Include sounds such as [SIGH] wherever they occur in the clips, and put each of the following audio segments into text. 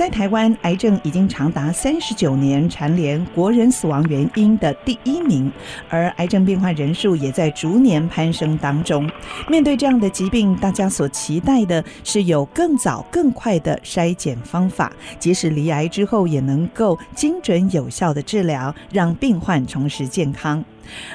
在台湾，癌症已经长达三十九年蝉联国人死亡原因的第一名，而癌症病患人数也在逐年攀升当中。面对这样的疾病，大家所期待的是有更早、更快的筛检方法，即使罹癌之后，也能够精准有效的治疗，让病患重拾健康。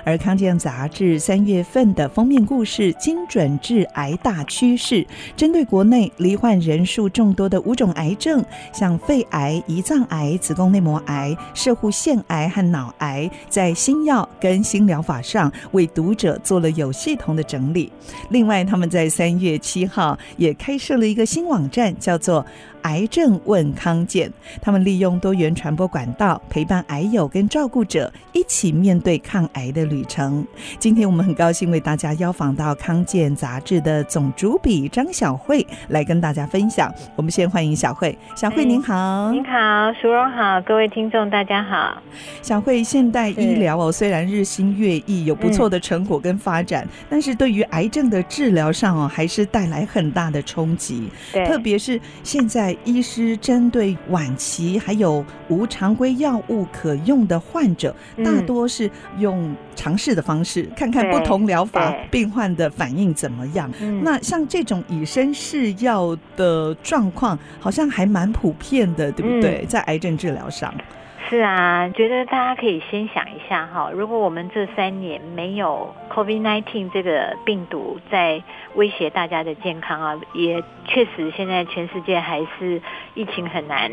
而康健杂志三月份的封面故事《精准治癌大趋势》，针对国内罹患人数众多的五种癌症，像肺癌、胰脏癌、子宫内膜癌、摄护腺癌和脑癌，在新药跟新疗法上为读者做了有系统的整理。另外，他们在三月七号也开设了一个新网站，叫做。癌症问康健，他们利用多元传播管道陪伴癌友跟照顾者一起面对抗癌的旅程。今天我们很高兴为大家邀访到康健杂志的总主笔张小慧来跟大家分享。我们先欢迎小慧，小慧您好，您好，淑荣好，各位听众大家好。小慧，现代医疗哦，虽然日新月异，有不错的成果跟发展，嗯、但是对于癌症的治疗上哦，还是带来很大的冲击。对，特别是现在。医师针对晚期还有无常规药物可用的患者，大多是用尝试的方式，看看不同疗法病患的反应怎么样。那像这种以身试药的状况，好像还蛮普遍的，对不对？在癌症治疗上。是啊，觉得大家可以先想一下哈，如果我们这三年没有 COVID-19 这个病毒在威胁大家的健康啊，也确实现在全世界还是疫情很难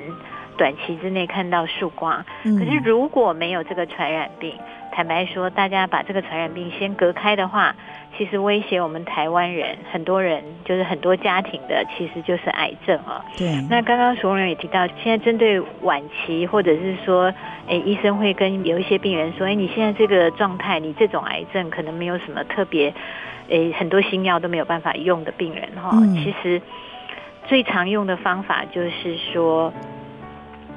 短期之内看到曙光。可是如果没有这个传染病，坦白说，大家把这个传染病先隔开的话，其实威胁我们台湾人很多人，就是很多家庭的，其实就是癌症啊。对。那刚刚淑荣也提到，现在针对晚期，或者是说，哎，医生会跟有一些病人说，哎，你现在这个状态，你这种癌症可能没有什么特别，哎，很多新药都没有办法用的病人哈。嗯。其实最常用的方法就是说。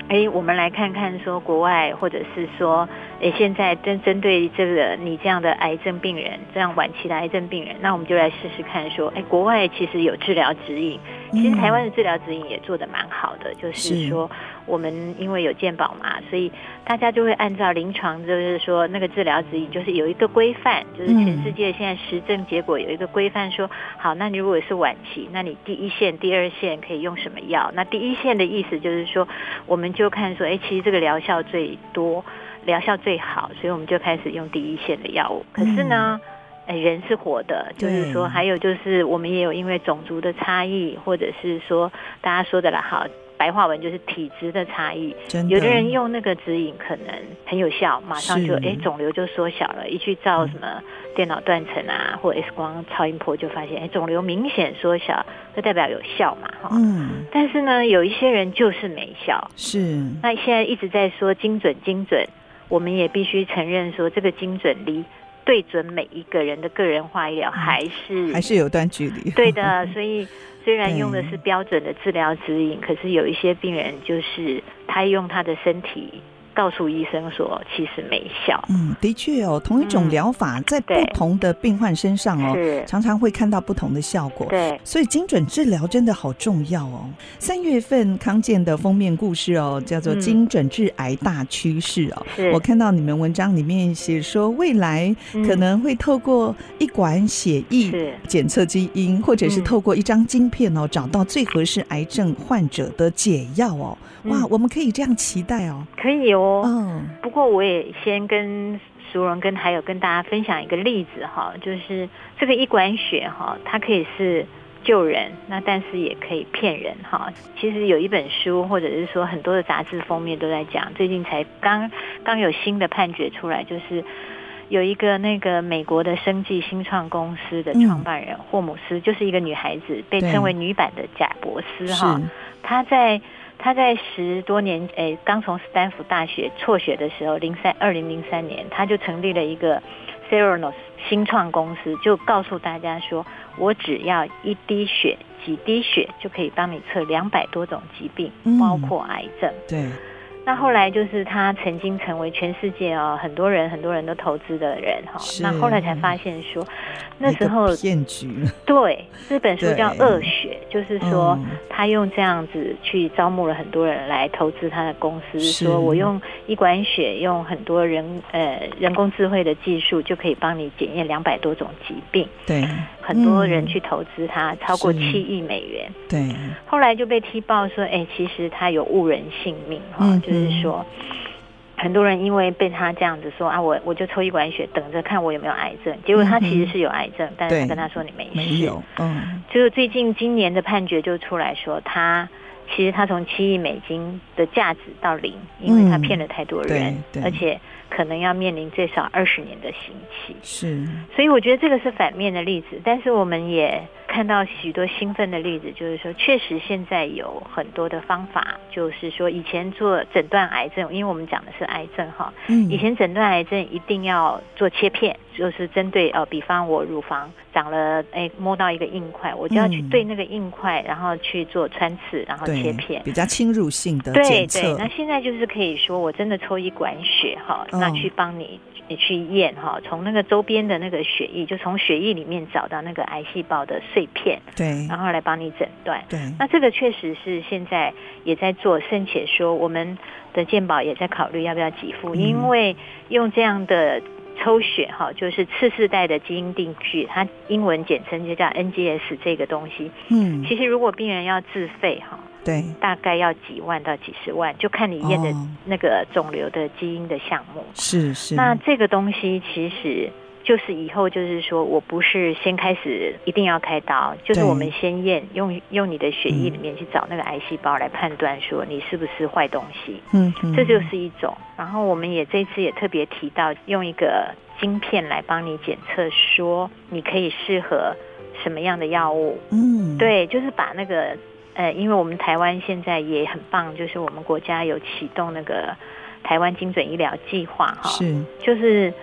哎，我们来看看说国外，或者是说，哎，现在针针对这个你这样的癌症病人，这样晚期的癌症病人，那我们就来试试看说，哎，国外其实有治疗指引。其实台湾的治疗指引也做得蛮好的，就是说我们因为有健保嘛，所以大家就会按照临床，就是说那个治疗指引，就是有一个规范，就是全世界现在实证结果有一个规范说，好，那你如果是晚期，那你第一线、第二线可以用什么药？那第一线的意思就是说，我们就看说，哎，其实这个疗效最多，疗效最好，所以我们就开始用第一线的药物。可是呢？哎，人是活的，就是说，还有就是，我们也有因为种族的差异，或者是说，大家说的了，好，白话文就是体质的差异。有的人用那个指引可能很有效，马上就哎，肿瘤就缩小了，一去照什么电脑断层啊，或 X 光、超音波就发现，哎，肿瘤明显缩小，这代表有效嘛，哈。嗯。但是呢，有一些人就是没效。是。那现在一直在说精准，精准，我们也必须承认说，这个精准离。对准每一个人的个人化医疗还是还是有段距离。对的，[LAUGHS] 所以虽然用的是标准的治疗指引，可是有一些病人就是他用他的身体。告诉医生说，其实没效。嗯，的确哦，同一种疗法在不同的病患身上哦，常常会看到不同的效果。对，所以精准治疗真的好重要哦。三月份康健的封面故事哦，叫做《精准治癌大趋势》哦。是。我看到你们文章里面写说，未来可能会透过一管血液检测基因，或者是透过一张晶片哦，找到最合适癌症患者的解药哦。哇，我们可以这样期待哦。可以哦。嗯，不过我也先跟淑荣跟还有跟大家分享一个例子哈，就是这个一管血哈，它可以是救人，那但是也可以骗人哈。其实有一本书或者是说很多的杂志封面都在讲，最近才刚刚有新的判决出来，就是有一个那个美国的生技新创公司的创办人霍姆斯，就是一个女孩子，被称为女版的贾伯斯哈，她在。他在十多年，诶，刚从斯坦福大学辍学的时候，零三二零零三年，他就成立了一个 Theranos 新创公司就告诉大家说，我只要一滴血、几滴血就可以帮你测两百多种疾病，包括癌症。嗯、对。那后来就是他曾经成为全世界哦很多人很多人都投资的人哈。那后来才发现说，那时候骗局。对，这本书叫《恶血》，就是说他用这样子去招募了很多人来投资他的公司，说我用一管血，用很多人呃人工智慧的技术就可以帮你检验两百多种疾病。对。很多人去投资他，超过七亿美元。对。后来就被踢爆说，哎，其实他有误人性命哈，就是说，很多人因为被他这样子说啊，我我就抽一管血，等着看我有没有癌症。结果他其实是有癌症，但是他跟他说你没事。没有。嗯。就是最近今年的判决就出来说，他其实他从七亿美金的价值到零，因为他骗了太多人，而且。可能要面临最少二十年的刑期，是，所以我觉得这个是反面的例子，但是我们也看到许多兴奋的例子，就是说，确实现在有很多的方法，就是说，以前做诊断癌症，因为我们讲的是癌症哈，嗯，以前诊断癌症一定要做切片，就是针对呃，比方我乳房长了，哎，摸到一个硬块，我就要去对那个硬块，然后去做穿刺，然后切片，比较侵入性的。对对，那现在就是可以说，我真的抽一管血哈。那去帮你，你去验哈，从那个周边的那个血液，就从血液里面找到那个癌细胞的碎片，对，然后来帮你诊断。对，那这个确实是现在也在做，甚且说我们的健保也在考虑要不要给付，嗯，因为用这样的抽血哈，就是次世代的基因定序，它英文简称就叫 NGS 这个东西。嗯，其实如果病人要自费哈。对，大概要几万到几十万，就看你验的那个肿瘤的基因的项目。是、哦、是。那这个东西其实就是以后就是说我不是先开始一定要开刀，就是我们先验，用用你的血液里面去找那个癌细胞来判断说你是不是坏东西。嗯，这就是一种。然后我们也这次也特别提到用一个晶片来帮你检测，说你可以适合什么样的药物。嗯，对，就是把那个。呃，因为我们台湾现在也很棒，就是我们国家有启动那个台湾精准医疗计划，哈，是，就是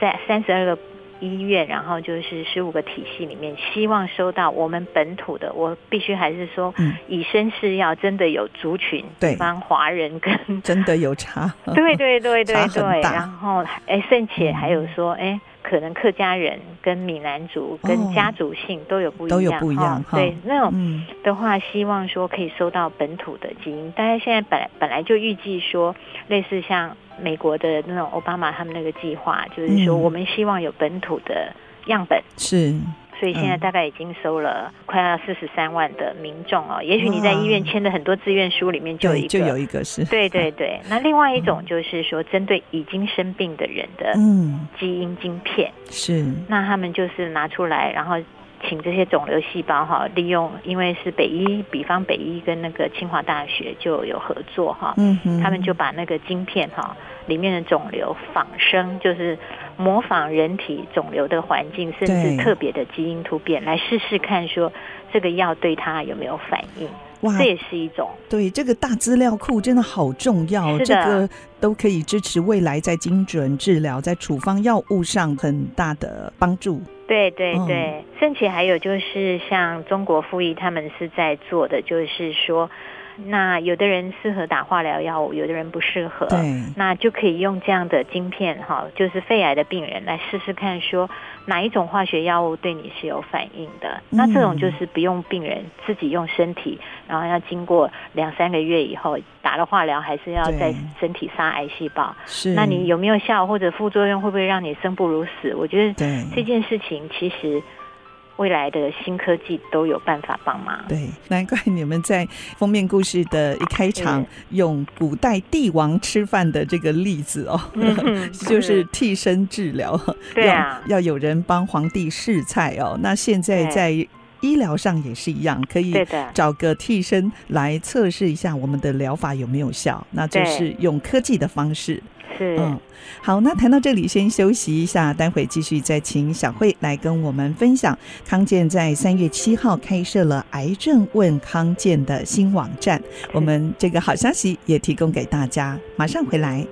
在三十二个医院，然后就是十五个体系里面，希望收到我们本土的，我必须还是说，以身试药，真的有族群，对，比方华人跟真的有差，[LAUGHS] 对对对对对，然后哎，甚且还有说，哎。嗯可能客家人跟闽南族跟家族性都有不一样，哦、都有不一样。对，那种的话，希望说可以收到本土的基因。大家现在本来本来就预计说，类似像美国的那种奥巴马他们那个计划，就是说我们希望有本土的样本。是。所以现在大概已经收了快要四十三万的民众哦，也许你在医院签的很多志愿书里面就有一个，就有一个是，对对对。[LAUGHS] 那另外一种就是说，针对已经生病的人的基因晶片，是，那他们就是拿出来，然后请这些肿瘤细胞哈，利用，因为是北医，比方北医跟那个清华大学就有合作哈，嗯，他们就把那个晶片哈里面的肿瘤仿生，就是。模仿人体肿瘤的环境，甚至特别的基因突变，来试试看，说这个药对它有没有反应？哇，这也是一种。对，这个大资料库真的好重要，这个都可以支持未来在精准治疗、在处方药物上很大的帮助。对对对，甚至还有就是像中国复医他们是在做的，就是说。那有的人适合打化疗药物，有的人不适合。对，那就可以用这样的晶片哈，就是肺癌的病人来试试看，说哪一种化学药物对你是有反应的。嗯。那这种就是不用病人自己用身体，然后要经过两三个月以后打了化疗，还是要在身体杀癌细胞。是。那你有没有效或者副作用，会不会让你生不如死？我觉得这件事情其实。未来的新科技都有办法帮忙。对，难怪你们在封面故事的一开场用古代帝王吃饭的这个例子哦，嗯、[LAUGHS] 就是替身治疗。对啊，要有人帮皇帝试菜哦。那现在在医疗上也是一样，可以找个替身来测试一下我们的疗法有没有效。那就是用科技的方式。嗯，好，那谈到这里先休息一下，待会继续再请小慧来跟我们分享康健在三月七号开设了癌症问康健的新网站，我们这个好消息也提供给大家，马上回来。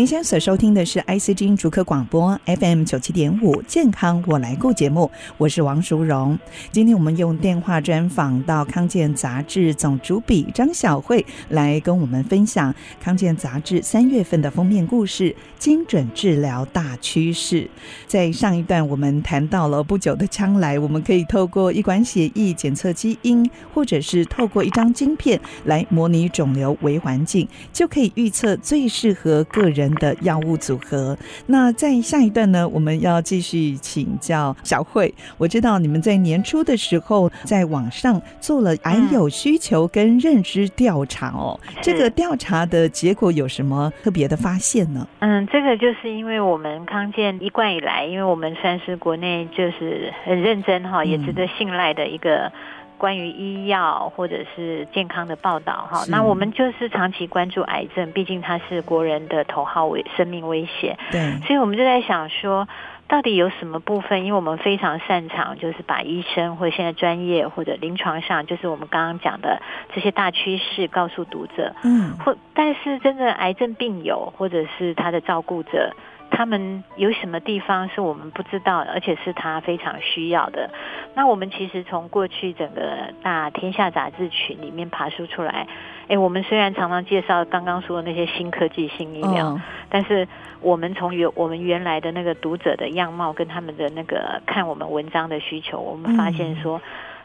您现在所收听的是 IC 之音竹科广播 FM 九七点五健康我来顾节目，我是王淑荣。今天我们用电话专访到康健杂志总主笔张晓慧来跟我们分享康健杂志三月份的封面故事——精准治疗大趋势。在上一段我们谈到了不久的将来，我们可以透过一管血液检测基因，或者是透过一张晶片来模拟肿瘤微环境，就可以预测最适合个人人的药物组合。那在下一段呢，我们要继续请教小慧。我知道你们在年初的时候在网上做了癌友需求跟认知调查哦。嗯、这个调查的结果有什么特别的发现呢？嗯，这个就是因为我们康健一贯以来，因为我们算是国内就是很认真哈，也值得信赖的一个。关于医药或者是健康的报道哈，那我们就是长期关注癌症，毕竟它是国人的头号危生命威胁。对，所以我们就在想说，到底有什么部分？因为我们非常擅长，就是把医生或者现在专业或者临床上，就是我们刚刚讲的这些大趋势告诉读者。嗯，或但是真的癌症病友或者是他的照顾者。他们有什么地方是我们不知道的，而且是他非常需要的。那我们其实从过去整个大天下杂志群里面爬梳出来，哎，我们虽然常常介绍刚刚说的那些新科技、新医疗，哦、但是我们从原我们原来的那个读者的样貌跟他们的那个看我们文章的需求，我们发现说。嗯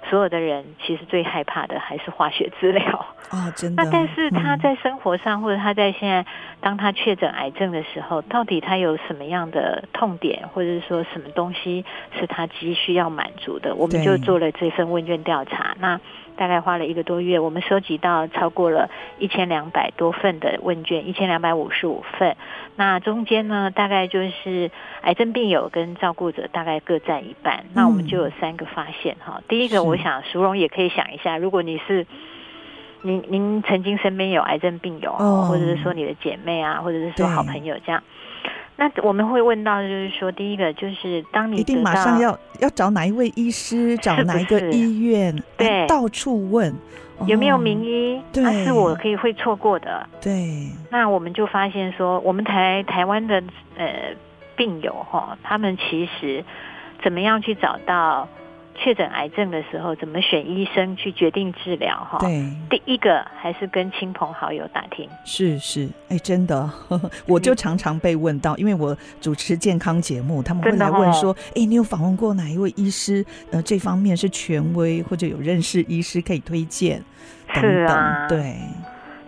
所有的人其实最害怕的还是化学治疗啊，真的。那但是他在生活上，或者他在现在，当他确诊癌症的时候，到底他有什么样的痛点，或者是说什么东西是他急需要满足的？我们就做了这份问卷调查。那。大概花了一个多月，我们收集到超过了一千两百多份的问卷，一千两百五十五份。那中间呢，大概就是癌症病友跟照顾者大概各占一半。嗯、那我们就有三个发现哈。第一个，我想淑荣也可以想一下，如果你是您您曾经身边有癌症病友，哦、或者是说你的姐妹啊，或者是说好朋友这样。那我们会问到，就是说，第一个就是当你一定马上要要找哪一位医师，找哪一个医院，对，到处问有没有名医，对，是我可以会错过的。对，那我们就发现说，我们台台湾的呃病友哈，他们其实怎么样去找到？确诊癌症的时候，怎么选医生去决定治疗？哈，对，第一个还是跟亲朋好友打听。是是，哎，真的呵呵，[LAUGHS] 我就常常被问到，因为我主持健康节目，他们会来问说：“哎，你有访问过哪一位医师？呃，这方面是权威，或者有认识医师可以推荐等等。”是啊，对。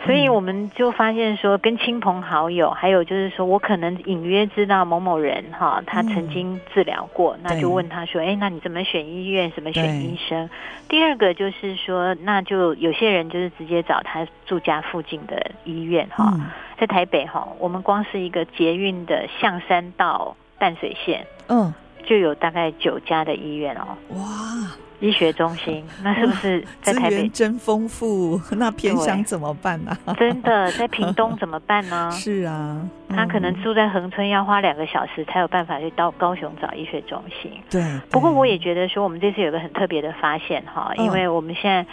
所以我们就发现说，跟亲朋好友，还有就是说我可能隐约知道某某人哈，他曾经治疗过，嗯、那就问他说，哎，那你怎么选医院？怎么选医生？第二个就是说，那就有些人就是直接找他住家附近的医院哈，嗯、在台北哈，我们光是一个捷运的象山到淡水线，嗯，就有大概九家的医院哦，哇。医学中心，[LAUGHS] 那是不是在台北？真丰富，那偏乡怎么办呢？真的，在屏东怎么办呢？[LAUGHS] 是啊，他可能住在恒春，要花两个小时才有办法去到高雄找医学中心。对。不过我也觉得说，我们这次有个很特别的发现哈，因为我们现在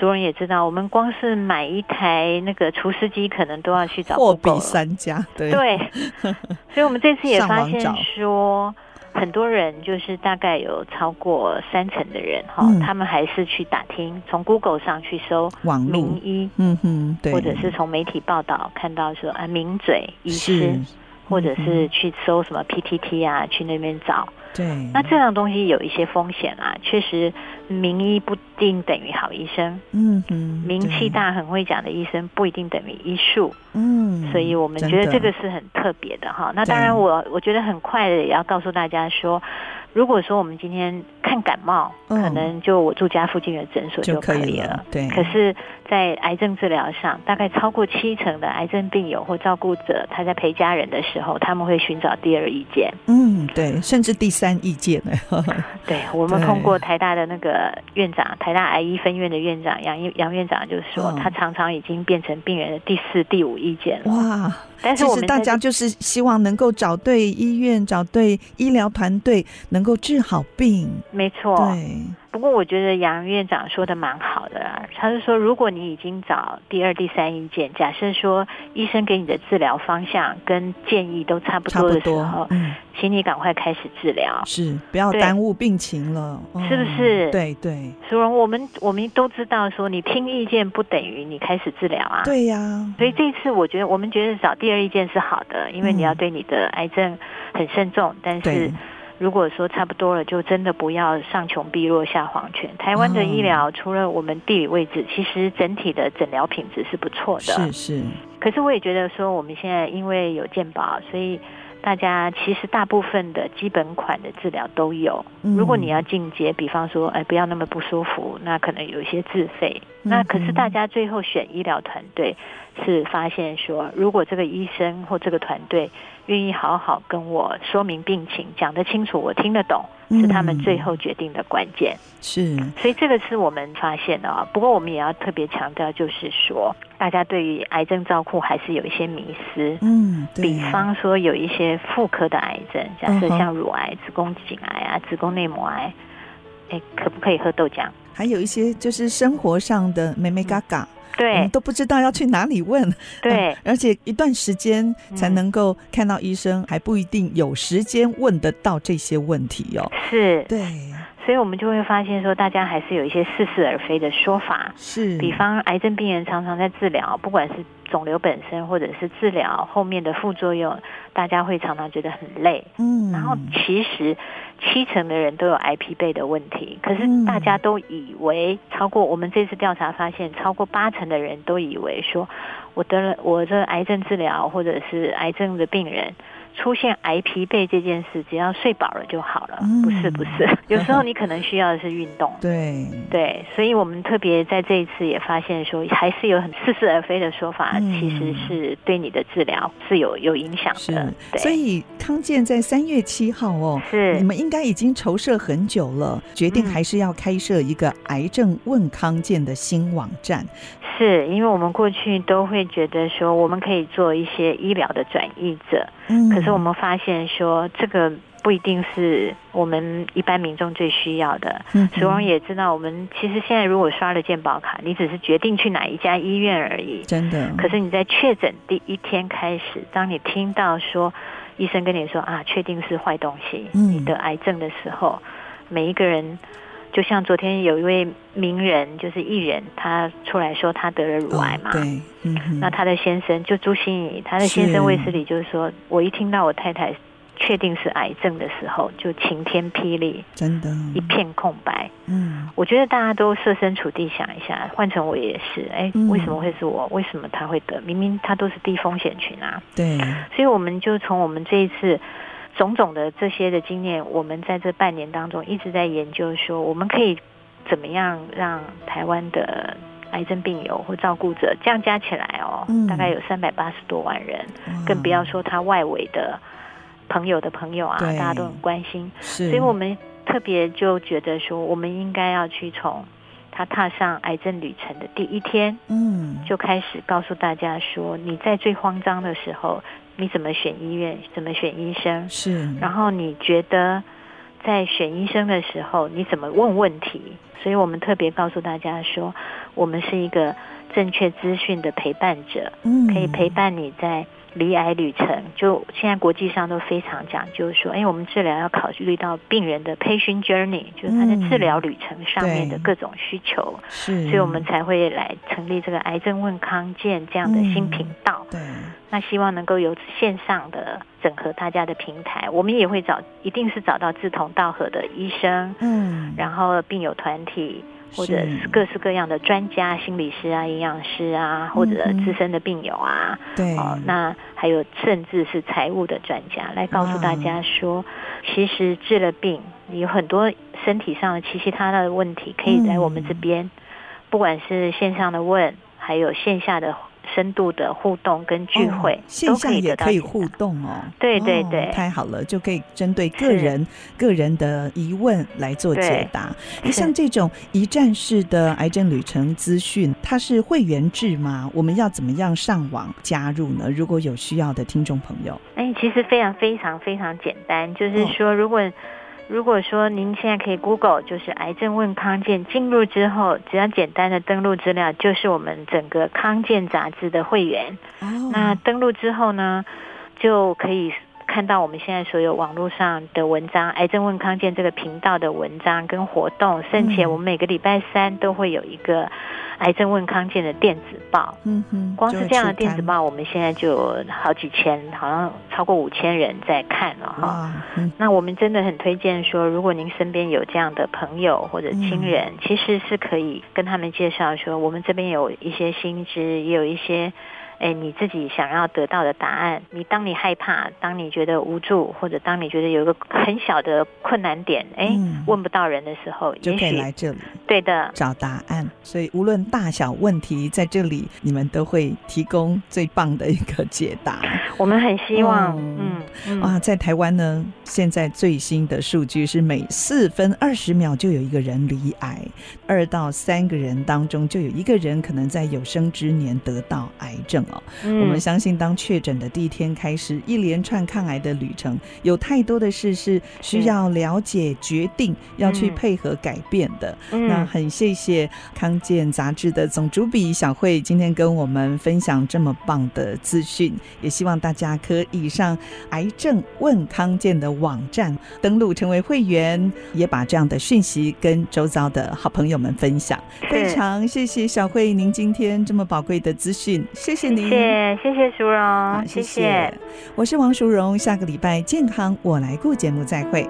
所有人也知道，我们光是买一台那个除湿机，可能都要去找货比三家。对。对。所以我们这次也 [LAUGHS] 发现说。很多人就是大概有超过三成的人哈，嗯、他们还是去打听，从 Google 上去搜名医，嗯哼，对，或者是从媒体报道看到说啊名嘴医师，或者是去搜什么 PTT 啊，去那边找。对，那这样东西有一些风险啊，确实名医不一定等于好医生，嗯嗯，名气大很会讲的医生不一定等于医术，嗯，所以我们觉得这个是很特别的哈。那当然我我觉得很快的也要告诉大家说。如果说我们今天看感冒，嗯、可能就我住家附近的诊所就可以了。以了对。可是，在癌症治疗上，大概超过七成的癌症病友或照顾者，他在陪家人的时候，他们会寻找第二意见。嗯，对，甚至第三意见呢。[LAUGHS] 对，我们通过台大的那个院长，台大癌医分院的院长杨杨院长就说，他常常已经变成病人的第四、第五意见了。哇！但是我们大家就是希望能够找对医院，找对医疗团队，能能够治好病。没错。对。不过我觉得杨院长说的蛮好的啦，他是说，如果你已经找第二、第三意见，假设说医生给你的治疗方向跟建议都差不多的时候，嗯，请你赶快开始治疗，是不要耽误病情了，是不是？嗯、对对。所以我们我们都知道说，你听意见不等于你开始治疗啊。对呀。所以这一次，我觉得我们觉得找第二意见是好的，因为你要对你的癌症很慎重，但是。如果说差不多了，就真的不要上穷碧落下黄泉。台湾的医疗除了我们地理位置，其实整体的诊疗品质是不错的。是是。可是我也觉得说，我们现在因为有健保，所以大家其实大部分的基本款的治疗都有。如果你要进阶，比方说，哎，不要那么不舒服，那可能有一些自费。那可是大家最后选医疗团队，是发现说，如果这个医生或这个团队。愿意好好跟我说明病情，讲得清楚，我听得懂，是他们最后决定的关键。是，所以这个是我们发现的啊。不过我们也要特别强调，就是说，大家对于癌症照顾还是有一些迷思。嗯，比方说有一些妇科的癌症，假设像乳癌、子宫颈癌啊、子宫内膜癌，哎，可不可以喝豆浆？还有一些就是生活上的眉眉角角。对，都不知道要去哪里问。对，而且一段时间才能够看到医生，还不一定有时间问得到这些问题哦。是，对，所以我们就会发现说，大家还是有一些似是而非的说法。是，比方癌症病人常常在治疗，不管是肿瘤本身或者是治疗后面的副作用，大家会常常觉得很累。嗯，然后其实。七成的人都有癌疲惫的问题，可是大家都以为超过我们这次调查发现，超过八成的人都以为说，我得了我这癌症治疗或者是癌症的病人。出现癌疲惫这件事，只要睡饱了就好了。嗯、不是不是，[LAUGHS] 有时候你可能需要的是运动。[LAUGHS] 对对，所以我们特别在这一次也发现说，还是有很似是而非的说法，嗯、其实是对你的治疗是有有影响的。对，所以康健在三月七号哦，是你们应该已经筹设很久了，决定还是要开设一个癌症问康健的新网站。是因为我们过去都会觉得说，我们可以做一些医疗的转移者，嗯，可是我们发现说，这个不一定是我们一般民众最需要的。嗯，所以我们也知道，我们其实现在如果刷了健保卡，你只是决定去哪一家医院而已，真的。可是你在确诊第一天开始，当你听到说医生跟你说啊，确定是坏东西，嗯，你得癌症的时候，每一个人。就像昨天有一位名人，就是艺人，他出来说他得了乳癌嘛。哦、对，嗯，那他的先生就朱心怡，他的先生卫斯理，就是说我一听到我太太确定是癌症的时候，就晴天霹雳，真的，一片空白。嗯，我觉得大家都设身处地想一下，换成我也是，哎，为什么会是我？为什么他会得？明明他都是低风险群啊。对，所以我们就从我们这一次。种种的这些的经验，我们在这半年当中一直在研究，说我们可以怎么样让台湾的癌症病友或照顾者，这样加起来哦，嗯、大概有三百八十多万人，嗯、更不要说他外围的朋友的朋友啊，大家都很关心。所以我们特别就觉得说，我们应该要去从他踏上癌症旅程的第一天，嗯，就开始告诉大家说，你在最慌张的时候。你怎么选医院？怎么选医生？是。然后你觉得在选医生的时候，你怎么问问题？所以我们特别告诉大家说，我们是一个正确资讯的陪伴者，嗯，可以陪伴你在。离癌旅程，就现在国际上都非常讲究，就是说，哎，我们治疗要考虑到病人的 patient journey，就是他在治疗旅程上面的各种需求，是，所以我们才会来成立这个癌症问康健这样的新频道。对，那希望能够由线上的整合大家的平台，我们也会找，一定是找到志同道合的医生，嗯，然后病友团体。或者是。各式各样的专家，心理师啊、营养师啊，或者资深的病友啊，对，哦，那还有甚至是财务的专家来告诉大家说，其实治了病，你有很多身体上的其其他的问题，可以来我们这边，不管是线上的问，还有线下的。深度的互动跟聚会，哦、线下也可以互动哦。对对对、哦，太好了，就可以针对个人个人的疑问来做解答。像这种一站式的癌症旅程资讯，它是会员制吗？我们要怎么样上网加入呢？如果有需要的听众朋友，哎，其实非常非常非常简单，就是说，如果如果说您现在可以 Google，就是癌症问康健，进入之后只要简单的登录资料，就是我们整个康健杂志的会员。哦。那登录之后呢，就可以看到我们现在所有网络上的文章，癌症问康健这个频道的文章跟活动，甚且我们每个礼拜三都会有一个。癌症问康健的电子报，嗯哼，光是这样的电子报，我们现在就有好几千，好像超过五千人在看了哈。嗯、那我们真的很推荐说，如果您身边有这样的朋友或者亲人，嗯、其实是可以跟他们介绍说，我们这边有一些新知，也有一些。哎，你自己想要得到的答案，你当你害怕，当你觉得无助，或者当你觉得有一个很小的困难点，哎，嗯、问不到人的时候，就可以来这里，对的，找答案。所以无论大小问题，在这里你们都会提供最棒的一个解答。[LAUGHS] 我们很希望，嗯，嗯嗯啊，在台湾呢，现在最新的数据是每四分二十秒就有一个人罹癌，二到三个人当中就有一个人可能在有生之年得到癌症。嗯、我们相信，当确诊的第一天开始，一连串抗癌的旅程，有太多的事是需要了解、决定要去配合改变的。嗯、那很谢谢康健杂志的总主笔小慧今天跟我们分享这么棒的资讯，也希望大家可以上癌症问康健的网站登录成为会员，也把这样的讯息跟周遭的好朋友们分享。非常谢谢小慧您今天这么宝贵的资讯，谢谢您。谢谢谢谢淑荣，谢谢，谢谢，我是王淑荣，下个礼拜健康我来顾节目再会。